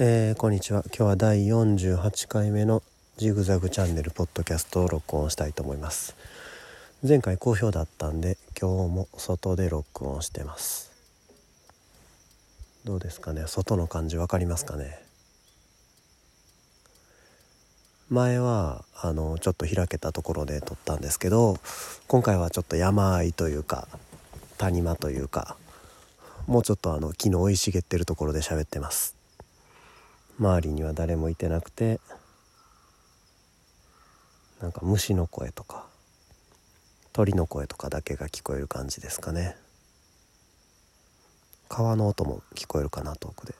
えー、こんにちは。今日は第48回目のジグザグチャンネルポッドキャストを録音したいと思います。前回好評だったんで今日も外で録音してます。どうですかね？外の感じ分かりますかね？前はあのちょっと開けたところで撮ったんですけど今回はちょっと山あいというか谷間というかもうちょっとあの木の生い茂ってるところで喋ってます。周りには誰もいてなくてなんか虫の声とか鳥の声とかだけが聞こえる感じですかね。川の音も聞こえるかな遠くで。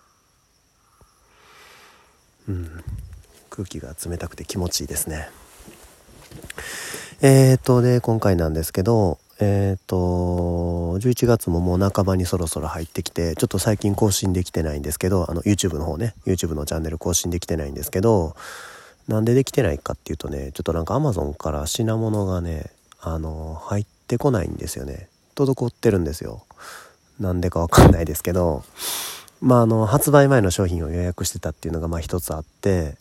うん。空気が冷たくて気持ちいいですね。えーとで今回なんですけどえっ、と11月ももう半ばにそろそろ入ってきてちょっと最近更新できてないんですけどあの YouTube の方ね。YouTube のチャンネル更新できてないんですけどなんでできてないかっていうとねちょっとなんか Amazon から品物がねあの入ってこないんですよね。滞ってるんですよ。なんでかわかんないですけどまああの発売前の商品を予約してたっていうのがまあ一つあって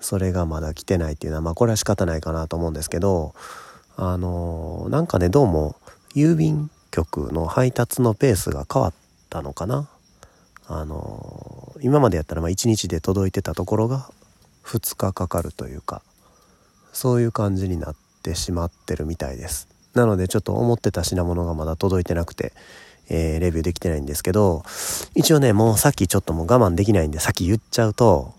それがまだ来てないっていうのはまあこれは仕方ないかなと思うんですけどあのなんかねどうも郵便局の配達のペースが変わったのかな。あの今までやったらまあ1日で届いてたところが2日かかるというかそういう感じになってしまってるみたいです。なのでちょっと思ってた品物がまだ届いてなくて、えー、レビューできてないんですけど一応ねもうさっきちょっともう我慢できないんでさっき言っちゃうと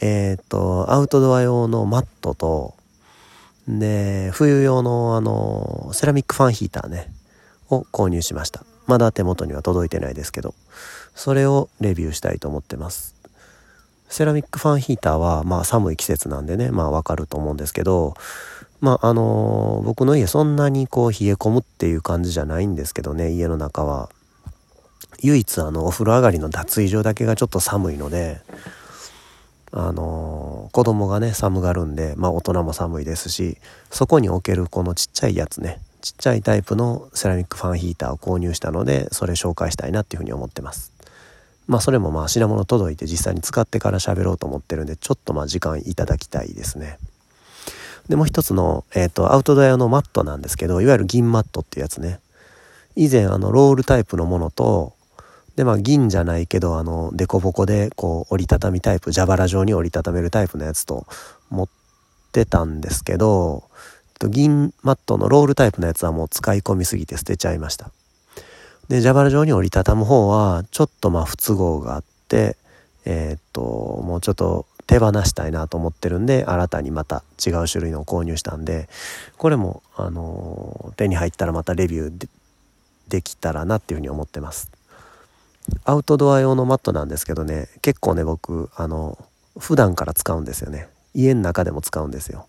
えっ、とアウトドア用のマットとで、冬用のあの、セラミックファンヒーターね、を購入しました。まだ手元には届いてないですけど、それをレビューしたいと思ってます。セラミックファンヒーターは、まあ寒い季節なんでね、まあわかると思うんですけど、まああの僕の家そんなにこう冷え込むっていう感じじゃないんですけどね、家の中は。唯一あのお風呂上がりの脱衣所だけがちょっと寒いので、あの子供がね寒がるんでまあ大人も寒いですしそこに置けるこのちっちゃいやつねちっちゃいタイプのセラミックファンヒーターを購入したのでそれ紹介したいなっていうふうに思ってます。まあそれもまあ品物届いて実際に使ってから喋ろうと思ってるんでちょっとまあ時間いただきたいですね。でもう一つの、えーと、アウトドア用のマットなんですけどいわゆる銀マットっていうやつね。以前あのロールタイプのものとでまあ銀じゃないけどあの凸凹でこう折りたたみタイプ蛇腹状に折りたためるタイプのやつと持ってたんですけど銀マットのロールタイプのやつはもう使い込みすぎて捨てちゃいました。で蛇腹状に折りたたむ方はちょっとまあ不都合があってえー、っともうちょっと手放したいなと思ってるんで新たにまた違う種類のを購入したんでこれもあの手に入ったらまたレビューできたらなっていうふうに思ってます。アウトドア用のマットなんですけどね結構ね僕あの普段から使うんですよね。家の中でも使うんですよ。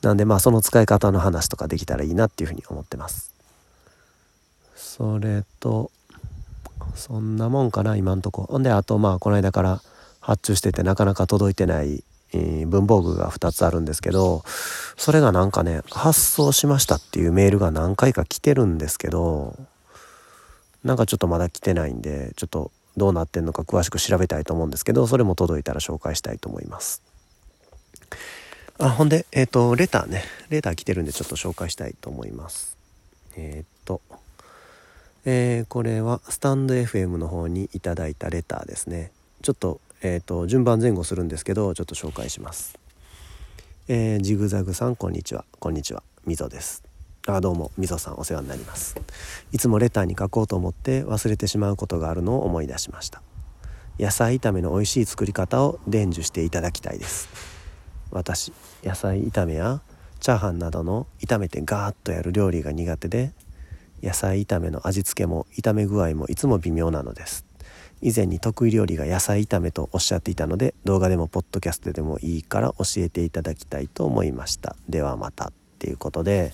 なんでまあその使い方の話とかできたらいいなっていうふうに思ってます。それとそんなもんかな今んとこ。ほんであとまあこの間から発注しててなかなか届いてない、えー、文房具が2つあるんですけどそれがなんかね発送しましたっていうメールが何回か来てるんですけどなんかちょっとまだ来てないんでちょっとどうなってんのか詳しく調べたいと思うんですけどそれも届いたら紹介したいと思います。あほんでえっ、ー、とレターね。レター来てるんでちょっと紹介したいと思います。えっ、とえー、これはスタンド FM の方にいただいたレターですね。ちょっとえっ、と順番前後するんですけどちょっと紹介します。えジグザグさんこんにちは。こんにちは。みぞです。あどうもみそさんお世話になります。いつもレターに書こうと思って忘れてしまうことがあるのを思い出しました。野菜炒めの美味しい作り方を伝授していただきたいです。私野菜炒めやチャーハンなどの炒めてガーッとやる料理が苦手で野菜炒めの味付けも炒め具合もいつも微妙なのです。以前に得意料理が野菜炒めとおっしゃっていたので動画でもポッドキャストでもいいから教えていただきたいと思いました。ではまた。っていうことで、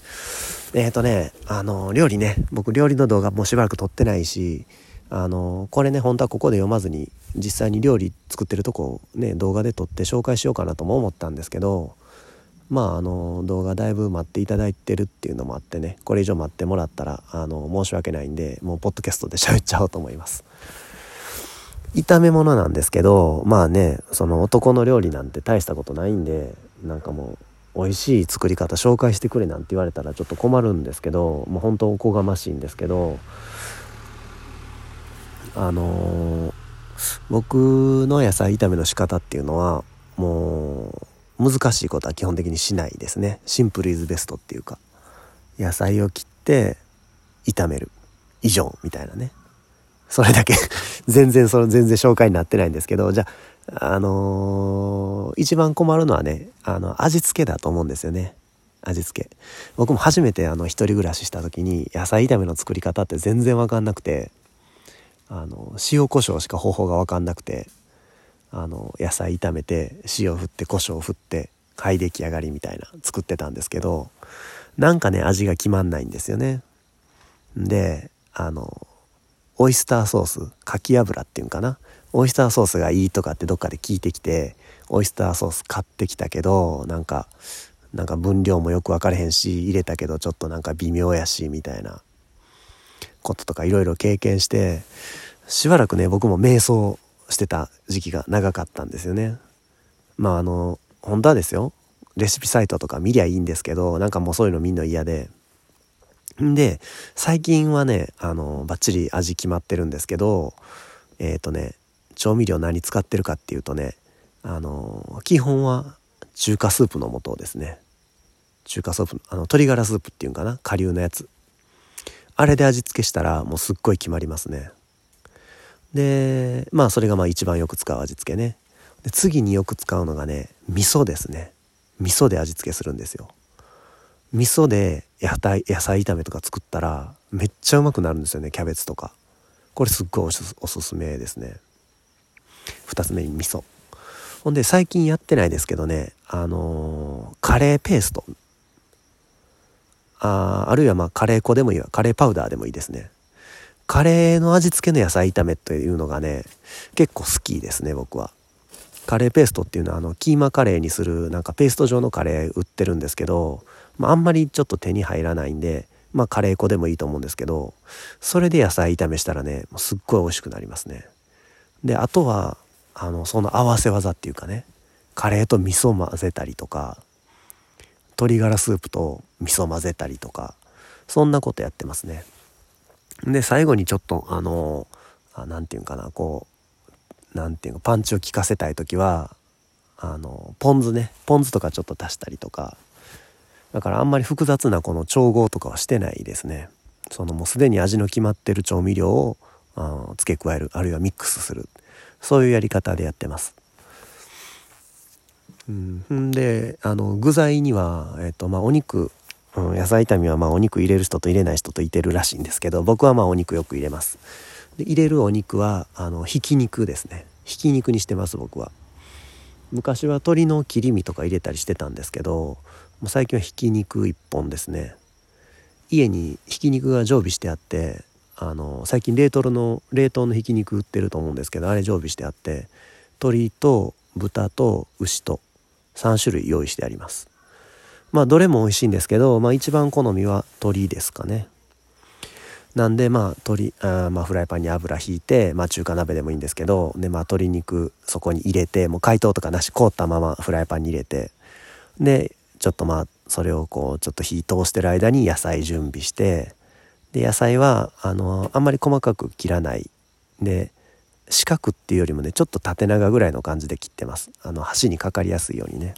えっ、ー、とね、あの、料理ね、僕料理の動画もうしばらく撮ってないし、あの、これね、本当はここで読まずに、実際に料理作ってるとこをね、動画で撮って紹介しようかなとも思ったんですけど、まあ、あの、動画だいぶ待っていただいてるっていうのもあってね、これ以上待ってもらったら、あの、申し訳ないんで、もうポッドキャストで喋っちゃおうと思います。炒め物なんですけどまあねその男の料理なんて大したことないんでなんかもう美味しい作り方紹介してくれなんて言われたらちょっと困るんですけどもう本当おこがましいんですけどあのー、僕の野菜炒めの仕方っていうのはもう難しいことは基本的にしないですね。シンプルイズベストっていうか野菜を切って炒める。以上みたいなね。それだけ。全然その全然紹介になってないんですけどじゃああのー、一番困るのはねあの味付けだと思うんですよね。味付け。僕も初めてあの一人暮らしした時に野菜炒めの作り方って全然分かんなくてあの塩コショウしか方法が分かんなくてあの野菜炒めて塩振って胡椒振ってはい出来上がりみたいな作ってたんですけどなんかね味が決まんないんですよね。であのオイスターソースかき油っていうんかな？オイスターソースがいいとかってどっかで聞いてきてオイスターソース買ってきたけどなんかなんか分量もよく分かれへんし入れたけどちょっとなんか微妙やしみたいなこととかいろいろ経験してしばらくね僕も瞑想してた時期が長かったんですよね。まああの本当はですよレシピサイトとか見りゃいいんですけどなんかもうそういうの見んの嫌でで最近はねあのバッチリ味決まってるんですけどえっ、ー、とね調味料何使ってるかっていうとねあの基本は中華スープの素ですね。中華スープあの鶏ガラスープっていうんかな顆粒のやつ。あれで味付けしたらもうすっごい決まりますね。でまあそれがまあ一番よく使う味付けね。で次によく使うのがね味噌ですね。味噌で味付けするんですよ。味噌で野菜野菜炒めとか作ったらめっちゃうまくなるんですよねキャベツとか。これすっごいおすおすすめですね。2つ目に味噌。ほんで最近やってないですけどねあのー、カレーペースト。ああるいはまあカレー粉でもいいわ。カレーパウダーでもいいですね。カレーの味付けの野菜炒めというのがね結構好きですね僕は。カレーペーストっていうのはあのキーマカレーにするなんかペースト状のカレー売ってるんですけど、まあ、あんまりちょっと手に入らないんでまあカレー粉でもいいと思うんですけどそれで野菜炒めしたらねすっごい美味しくなりますね。であとはあのその合わせ技っていうかねカレーと味噌混ぜたりとか鶏ガラスープと味噌混ぜたりとかそんなことやってますね。で最後にちょっとあの何て言うかなこう何て言うかパンチを効かせたい時はあのポン酢ねポン酢とかちょっと足したりとかだからあんまり複雑なこの調合とかはしてないですね。そのもうすでに味の決まってる調味料を付け加えるあるいはミックスする。そういうやり方でやってます。うん、であの具材には、えっとまあ、お肉。うん、野菜炒めはまあお肉入れる人と入れない人といてるらしいんですけど僕はまあお肉よく入れます。で入れるお肉はあのひき肉ですね。ひき肉にしてます僕は。昔は鶏の切り身とか入れたりしてたんですけどもう最近はひき肉1本ですね。家にひき肉が常備してあってあの最近冷凍の冷凍のひき肉売ってると思うんですけどあれ常備してあって鶏と豚と牛と3種類用意してあります。まあどれも美味しいんですけど、まあ、一番好みは鶏ですかね。なんでまあ鶏あまあフライパンに油ひいて、まあ、中華鍋でもいいんですけどでまあ鶏肉そこに入れてもう解凍とかなし凍ったままフライパンに入れてでちょっとまあそれをこうちょっと火通してる間に野菜準備してで野菜はあのあんまり細かく切らない。で四角っていうよりもねちょっと縦長ぐらいの感じで切ってます。あの箸にかかりやすいようにね。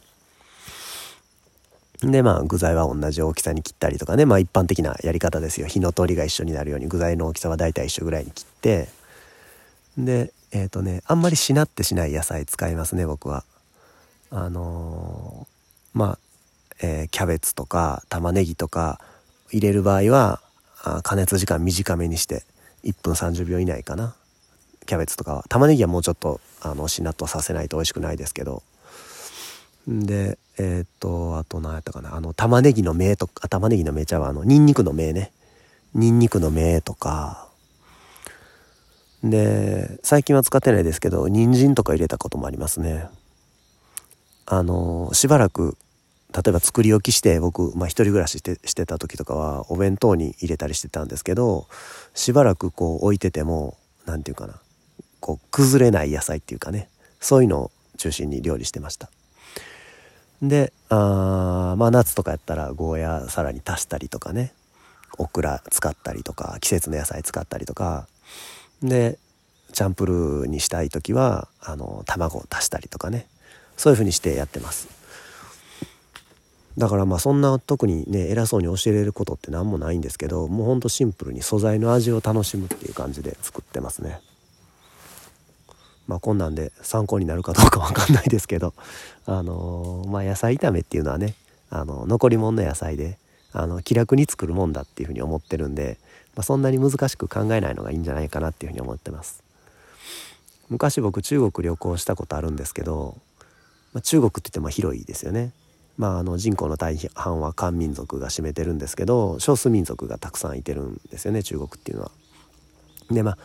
でまあ具材は同じ大きさに切ったりとかね。まあ一般的なやり方ですよ。火の通りが一緒になるように具材の大きさは大体一緒ぐらいに切って。でえっ、ー、とねあんまりしなってしない野菜使いますね僕は。あのー、まあ、えー、キャベツとか玉ねぎとか入れる場合はあ加熱時間短めにして1分30秒以内かな。キャベツとかは。玉ねぎはもうちょっとあのしなっとさせないと美味しくないですけど。でえー、っとあと何やったかな。あの玉ねぎの芽とか玉ねぎの芽茶はあのニンニクの芽ね。ニンニクの芽とか。で最近は使ってないですけど人参とか入れたこともありますね。あのしばらく例えば作り置きして僕、まあ、一人暮らししてしてた時とかはお弁当に入れたりしてたんですけどしばらくこう置いてても何て言うかなこう崩れない野菜っていうかねそういうのを中心に料理してました。であまあ夏とかやったらゴーヤさらに足したりとかねオクラ使ったりとか季節の野菜使ったりとかでチャンプルーにしたい時はあの卵を足したりとかねそういう風にしてやってます。だからまあそんな特にね偉そうに教えれることって何もないんですけどもうほんとシンプルに素材の味を楽しむっていう感じで作ってますね。まあこんなんで参考になるかどうか分かんないですけどあのー、まあ野菜炒めっていうのはねあの残り物の野菜であの気楽に作るもんだっていうふうに思ってるんで、まあ、そんなに難しく考えないのがいいんじゃないかなっていうふうに思ってます。昔僕中国旅行したことあるんですけど、まあ、中国って言っても広いですよね。まあ、あの人口の大半は漢民族が占めてるんですけど少数民族がたくさんいてるんですよね中国っていうのは。でま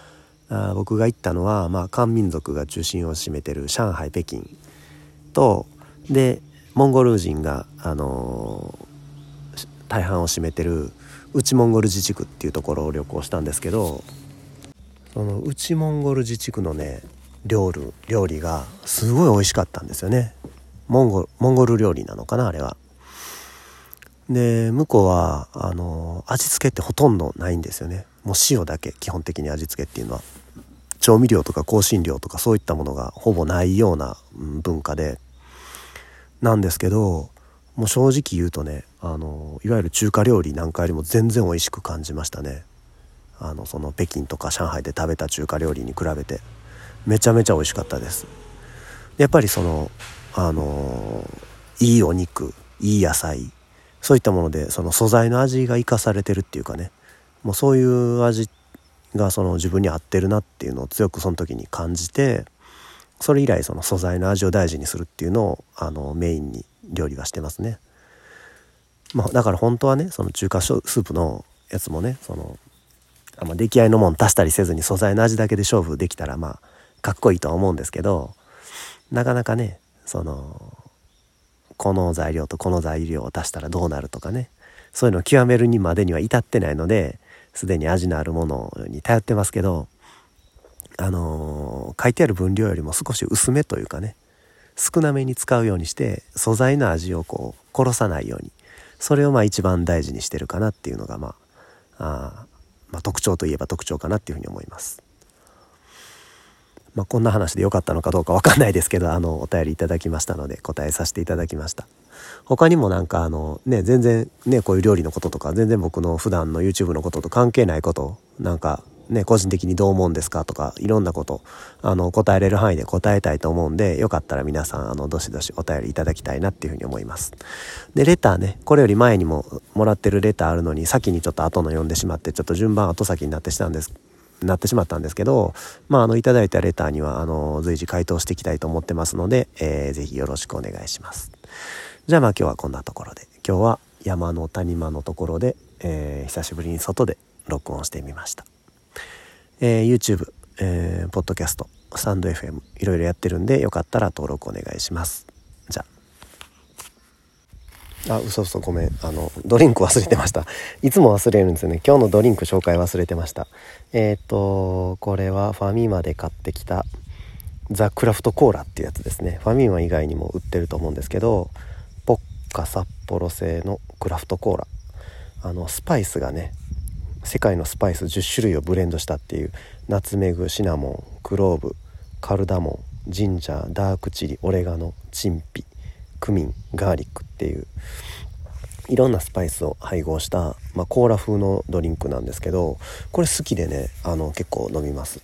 あ僕が行ったのは、まあ、漢民族が中心を占めてる上海北京とでモンゴル人が、あのー、大半を占めてる内モンゴル自治区っていうところを旅行したんですけどその内モンゴル自治区のね料理料理がすごい美味しかったんですよねモンゴモンゴル料理なのかなあれは。で向こうはあの味付けってほとんどないんですよね。もう塩だけ基本的に味付けっていうのは。調味料とか香辛料とかそういったものがほぼないような文化で。なんですけどもう正直言うとねあのいわゆる中華料理なんかよりも全然美味しく感じましたね。あのその北京とか上海で食べた中華料理に比べて。めちゃめちゃ美味しかったです。やっぱりそのあのいいお肉いい野菜そういったものでその素材の味が生かされてるっていうかねもうそういう味がその自分に合ってるなっていうのを強くその時に感じてそれ以来その素材の味を大事にするっていうのをあのメインに料理はしてますね。まあ、だから本当はねその中華スープのやつもねそのあ、ま、出来合いのもん足したりせずに素材の味だけで勝負できたらまあかっこいいとは思うんですけどなかなかねそのこの材料とこの材料を足したらどうなるとかね。そういうのを極めるにまでには至ってないのですでに味のあるものに頼ってますけどあの、書いてある分量よりも少し薄めというかね。少なめに使うようにして素材の味をこう殺さないように。それをまあ一番大事にしてるかなっていうのがまああまあ、特徴といえば特徴かなっていうふうに思います。まあ、こんな話で良かったのかどうか分かんないですけどあのお便りいただきましたので答えさせていただきました。他にもなんかあのね全然ねこういう料理のこととか全然僕の普段の YouTube のことと関係ないことなんかね個人的にどう思うんですかとかいろんなことあの答えれる範囲で答えたいと思うんでよかったら皆さんあのどしどしお便りいただきたいなっていうふうに思います。でレターねこれより前にももらってるレターあるのに先にちょっと後の読んでしまってちょっと順番後先になってしたんですなってしまったんですけど、まあ、あの、いただいたレターには、あの、随時回答していきたいと思ってますので、えー、ぜひよろしくお願いします。じゃあまあ今日はこんなところで、今日は山の谷間のところで、えー、久しぶりに外で録音してみました。えー、YouTube、えー、ポッドキャスト、スタンド FM、いろいろやってるんで、よかったら登録お願いします。あ。あ、嘘嘘ごめん。あの、ドリンク忘れてました。いつも忘れるんですよね。今日のドリンク紹介忘れてました。えっ、と、これはファミマで買ってきたザ・クラフトコーラっていうやつですね。ファミマ以外にも売ってると思うんですけど、ポッカ札幌製のクラフトコーラ。あの、スパイスがね、世界のスパイス10種類をブレンドしたっていうナツメグシナモンクローブカルダモンジンジャーダークチリオレガノチンピクミンガーリックっていういろんなスパイスを配合した、まあ、コーラ風のドリンクなんですけどこれ好きでねあの結構飲みます。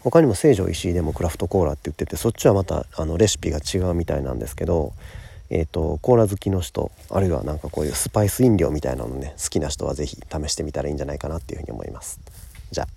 他にも成城石井でもクラフトコーラって言っててそっちはまたあのレシピが違うみたいなんですけどえーと、コーラ好きの人あるいはなんかこういうスパイス飲料みたいなのね好きな人は是非試してみたらいいんじゃないかなっていうふうに思います。じゃあ。